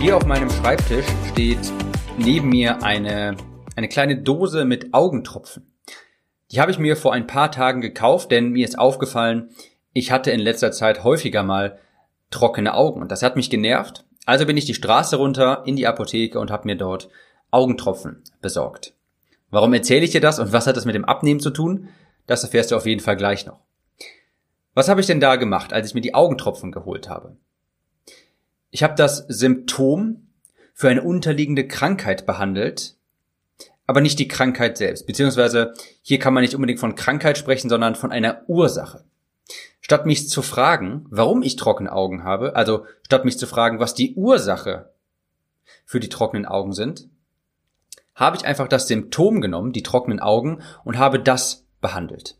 Hier auf meinem Schreibtisch steht neben mir eine, eine kleine Dose mit Augentropfen. Die habe ich mir vor ein paar Tagen gekauft, denn mir ist aufgefallen, ich hatte in letzter Zeit häufiger mal trockene Augen und das hat mich genervt. Also bin ich die Straße runter in die Apotheke und habe mir dort Augentropfen besorgt. Warum erzähle ich dir das und was hat das mit dem Abnehmen zu tun? Das erfährst du auf jeden Fall gleich noch. Was habe ich denn da gemacht, als ich mir die Augentropfen geholt habe? Ich habe das Symptom für eine unterliegende Krankheit behandelt, aber nicht die Krankheit selbst. Beziehungsweise hier kann man nicht unbedingt von Krankheit sprechen, sondern von einer Ursache. Statt mich zu fragen, warum ich trockene Augen habe, also statt mich zu fragen, was die Ursache für die trockenen Augen sind, habe ich einfach das Symptom genommen, die trockenen Augen, und habe das behandelt.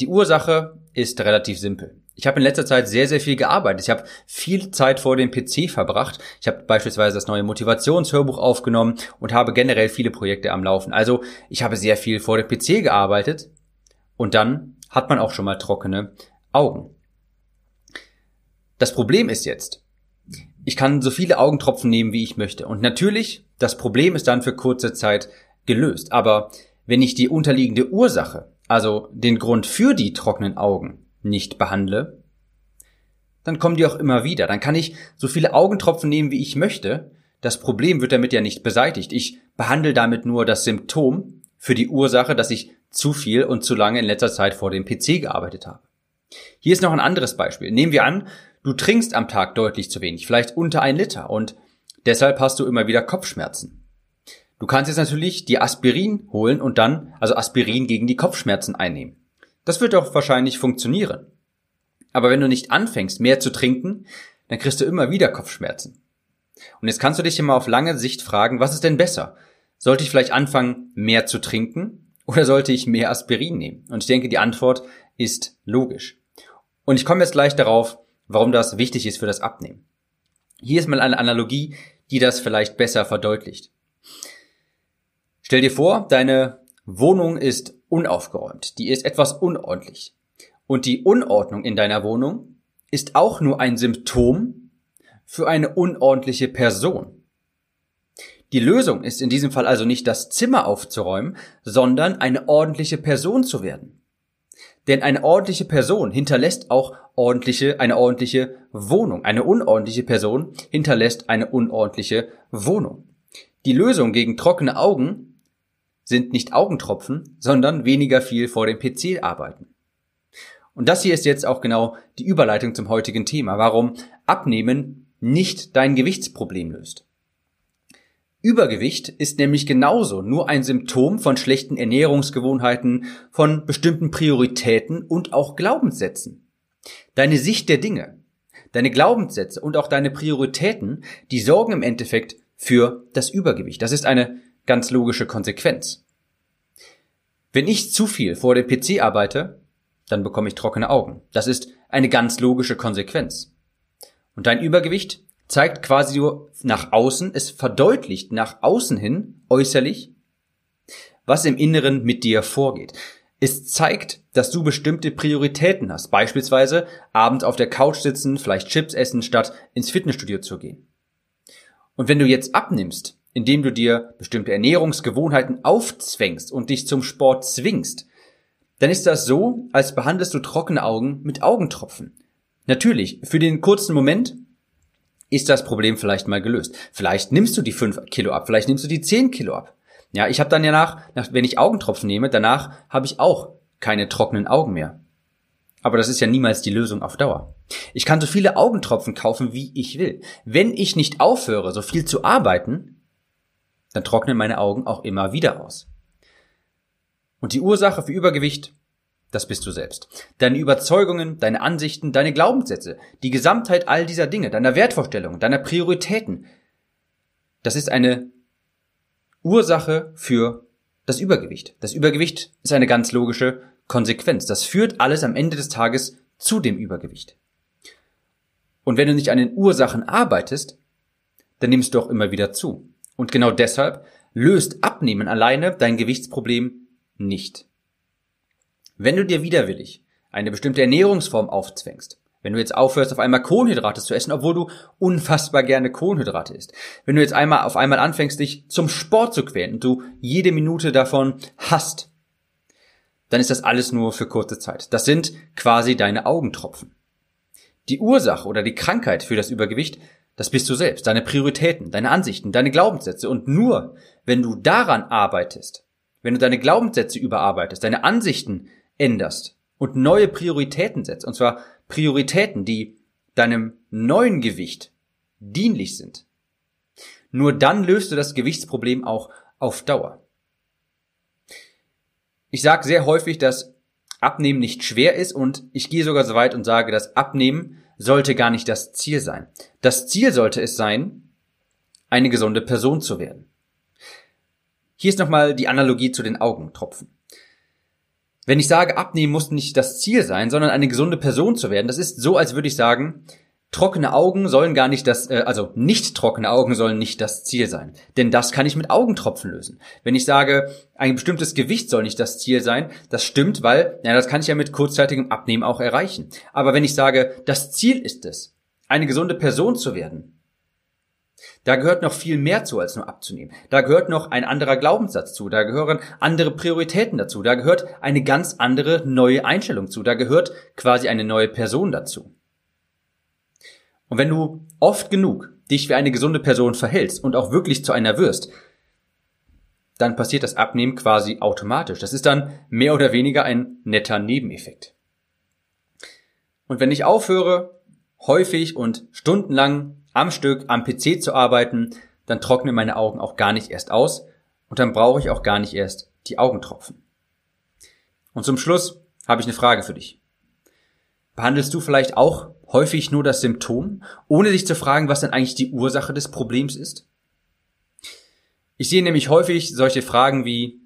Die Ursache ist relativ simpel. Ich habe in letzter Zeit sehr, sehr viel gearbeitet. Ich habe viel Zeit vor dem PC verbracht. Ich habe beispielsweise das neue Motivationshörbuch aufgenommen und habe generell viele Projekte am Laufen. Also ich habe sehr viel vor dem PC gearbeitet und dann hat man auch schon mal trockene Augen. Das Problem ist jetzt, ich kann so viele Augentropfen nehmen, wie ich möchte. Und natürlich, das Problem ist dann für kurze Zeit gelöst. Aber wenn ich die unterliegende Ursache, also den Grund für die trockenen Augen, nicht behandle, dann kommen die auch immer wieder. Dann kann ich so viele Augentropfen nehmen, wie ich möchte. Das Problem wird damit ja nicht beseitigt. Ich behandle damit nur das Symptom für die Ursache, dass ich zu viel und zu lange in letzter Zeit vor dem PC gearbeitet habe. Hier ist noch ein anderes Beispiel. Nehmen wir an, du trinkst am Tag deutlich zu wenig, vielleicht unter ein Liter und deshalb hast du immer wieder Kopfschmerzen. Du kannst jetzt natürlich die Aspirin holen und dann, also Aspirin gegen die Kopfschmerzen einnehmen. Das wird auch wahrscheinlich funktionieren. Aber wenn du nicht anfängst, mehr zu trinken, dann kriegst du immer wieder Kopfschmerzen. Und jetzt kannst du dich immer auf lange Sicht fragen, was ist denn besser? Sollte ich vielleicht anfangen, mehr zu trinken oder sollte ich mehr Aspirin nehmen? Und ich denke, die Antwort ist logisch. Und ich komme jetzt gleich darauf, warum das wichtig ist für das Abnehmen. Hier ist mal eine Analogie, die das vielleicht besser verdeutlicht. Stell dir vor, deine Wohnung ist unaufgeräumt, die ist etwas unordentlich. Und die Unordnung in deiner Wohnung ist auch nur ein Symptom für eine unordentliche Person. Die Lösung ist in diesem Fall also nicht das Zimmer aufzuräumen, sondern eine ordentliche Person zu werden. Denn eine ordentliche Person hinterlässt auch ordentliche, eine ordentliche Wohnung. Eine unordentliche Person hinterlässt eine unordentliche Wohnung. Die Lösung gegen trockene Augen sind nicht Augentropfen, sondern weniger viel vor dem PC arbeiten. Und das hier ist jetzt auch genau die Überleitung zum heutigen Thema, warum Abnehmen nicht dein Gewichtsproblem löst. Übergewicht ist nämlich genauso nur ein Symptom von schlechten Ernährungsgewohnheiten, von bestimmten Prioritäten und auch Glaubenssätzen. Deine Sicht der Dinge, deine Glaubenssätze und auch deine Prioritäten, die sorgen im Endeffekt für das Übergewicht. Das ist eine ganz logische Konsequenz. Wenn ich zu viel vor dem PC arbeite, dann bekomme ich trockene Augen. Das ist eine ganz logische Konsequenz. Und dein Übergewicht zeigt quasi nur nach außen, es verdeutlicht nach außen hin, äußerlich, was im Inneren mit dir vorgeht. Es zeigt, dass du bestimmte Prioritäten hast. Beispielsweise abends auf der Couch sitzen, vielleicht Chips essen, statt ins Fitnessstudio zu gehen. Und wenn du jetzt abnimmst, indem du dir bestimmte Ernährungsgewohnheiten aufzwängst und dich zum Sport zwingst, dann ist das so, als behandelst du trockene Augen mit Augentropfen. Natürlich, für den kurzen Moment ist das Problem vielleicht mal gelöst. Vielleicht nimmst du die 5 Kilo ab, vielleicht nimmst du die 10 Kilo ab. Ja, ich habe dann ja nach, wenn ich Augentropfen nehme, danach habe ich auch keine trockenen Augen mehr. Aber das ist ja niemals die Lösung auf Dauer. Ich kann so viele Augentropfen kaufen, wie ich will. Wenn ich nicht aufhöre, so viel zu arbeiten, dann trocknen meine Augen auch immer wieder aus. Und die Ursache für Übergewicht, das bist du selbst. Deine Überzeugungen, deine Ansichten, deine Glaubenssätze, die Gesamtheit all dieser Dinge, deiner Wertvorstellungen, deiner Prioritäten, das ist eine Ursache für das Übergewicht. Das Übergewicht ist eine ganz logische Konsequenz. Das führt alles am Ende des Tages zu dem Übergewicht. Und wenn du nicht an den Ursachen arbeitest, dann nimmst du auch immer wieder zu. Und genau deshalb löst Abnehmen alleine dein Gewichtsproblem nicht. Wenn du dir widerwillig eine bestimmte Ernährungsform aufzwängst, wenn du jetzt aufhörst, auf einmal Kohlenhydrate zu essen, obwohl du unfassbar gerne Kohlenhydrate isst. Wenn du jetzt einmal auf einmal anfängst, dich zum Sport zu quälen und du jede Minute davon hast, dann ist das alles nur für kurze Zeit. Das sind quasi deine Augentropfen. Die Ursache oder die Krankheit für das Übergewicht, das bist du selbst, deine Prioritäten, deine Ansichten, deine Glaubenssätze. Und nur wenn du daran arbeitest, wenn du deine Glaubenssätze überarbeitest, deine Ansichten änderst und neue Prioritäten setzt, und zwar Prioritäten, die deinem neuen Gewicht dienlich sind, nur dann löst du das Gewichtsproblem auch auf Dauer. Ich sage sehr häufig, dass Abnehmen nicht schwer ist und ich gehe sogar so weit und sage, dass Abnehmen sollte gar nicht das Ziel sein. Das Ziel sollte es sein, eine gesunde Person zu werden. Hier ist nochmal die Analogie zu den Augentropfen. Wenn ich sage, abnehmen muss nicht das Ziel sein, sondern eine gesunde Person zu werden, das ist so, als würde ich sagen, trockene Augen sollen gar nicht das, äh, also nicht trockene Augen sollen nicht das Ziel sein. Denn das kann ich mit Augentropfen lösen. Wenn ich sage, ein bestimmtes Gewicht soll nicht das Ziel sein, das stimmt, weil, ja, das kann ich ja mit kurzzeitigem Abnehmen auch erreichen. Aber wenn ich sage, das Ziel ist es, eine gesunde Person zu werden, da gehört noch viel mehr zu, als nur abzunehmen. Da gehört noch ein anderer Glaubenssatz zu. Da gehören andere Prioritäten dazu. Da gehört eine ganz andere neue Einstellung zu. Da gehört quasi eine neue Person dazu. Und wenn du oft genug dich wie eine gesunde Person verhältst und auch wirklich zu einer wirst, dann passiert das Abnehmen quasi automatisch. Das ist dann mehr oder weniger ein netter Nebeneffekt. Und wenn ich aufhöre, häufig und stundenlang am Stück am PC zu arbeiten, dann trocknen meine Augen auch gar nicht erst aus und dann brauche ich auch gar nicht erst die Augentropfen. Und zum Schluss habe ich eine Frage für dich. Behandelst du vielleicht auch häufig nur das Symptom, ohne dich zu fragen, was denn eigentlich die Ursache des Problems ist? Ich sehe nämlich häufig solche Fragen wie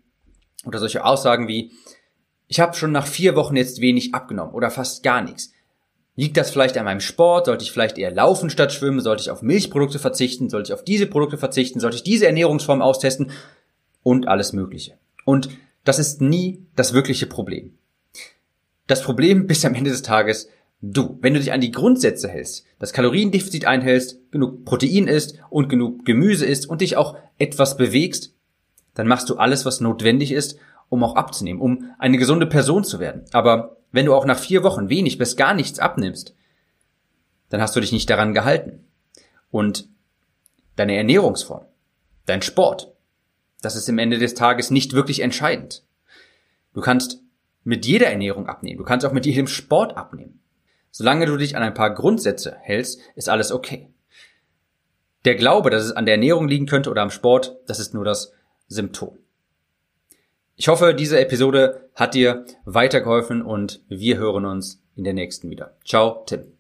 oder solche Aussagen wie ich habe schon nach vier Wochen jetzt wenig abgenommen oder fast gar nichts. Liegt das vielleicht an meinem Sport? Sollte ich vielleicht eher laufen statt schwimmen? Sollte ich auf Milchprodukte verzichten? Sollte ich auf diese Produkte verzichten? Sollte ich diese Ernährungsform austesten? Und alles Mögliche. Und das ist nie das wirkliche Problem. Das Problem bist am Ende des Tages du. Wenn du dich an die Grundsätze hältst, das Kaloriendefizit einhältst, genug Protein isst und genug Gemüse isst und dich auch etwas bewegst, dann machst du alles, was notwendig ist, um auch abzunehmen, um eine gesunde Person zu werden. Aber wenn du auch nach vier Wochen wenig bis gar nichts abnimmst, dann hast du dich nicht daran gehalten. Und deine Ernährungsform, dein Sport, das ist im Ende des Tages nicht wirklich entscheidend. Du kannst mit jeder Ernährung abnehmen, du kannst auch mit jedem Sport abnehmen. Solange du dich an ein paar Grundsätze hältst, ist alles okay. Der Glaube, dass es an der Ernährung liegen könnte oder am Sport, das ist nur das Symptom. Ich hoffe, diese Episode hat dir weitergeholfen und wir hören uns in der nächsten wieder. Ciao, Tim.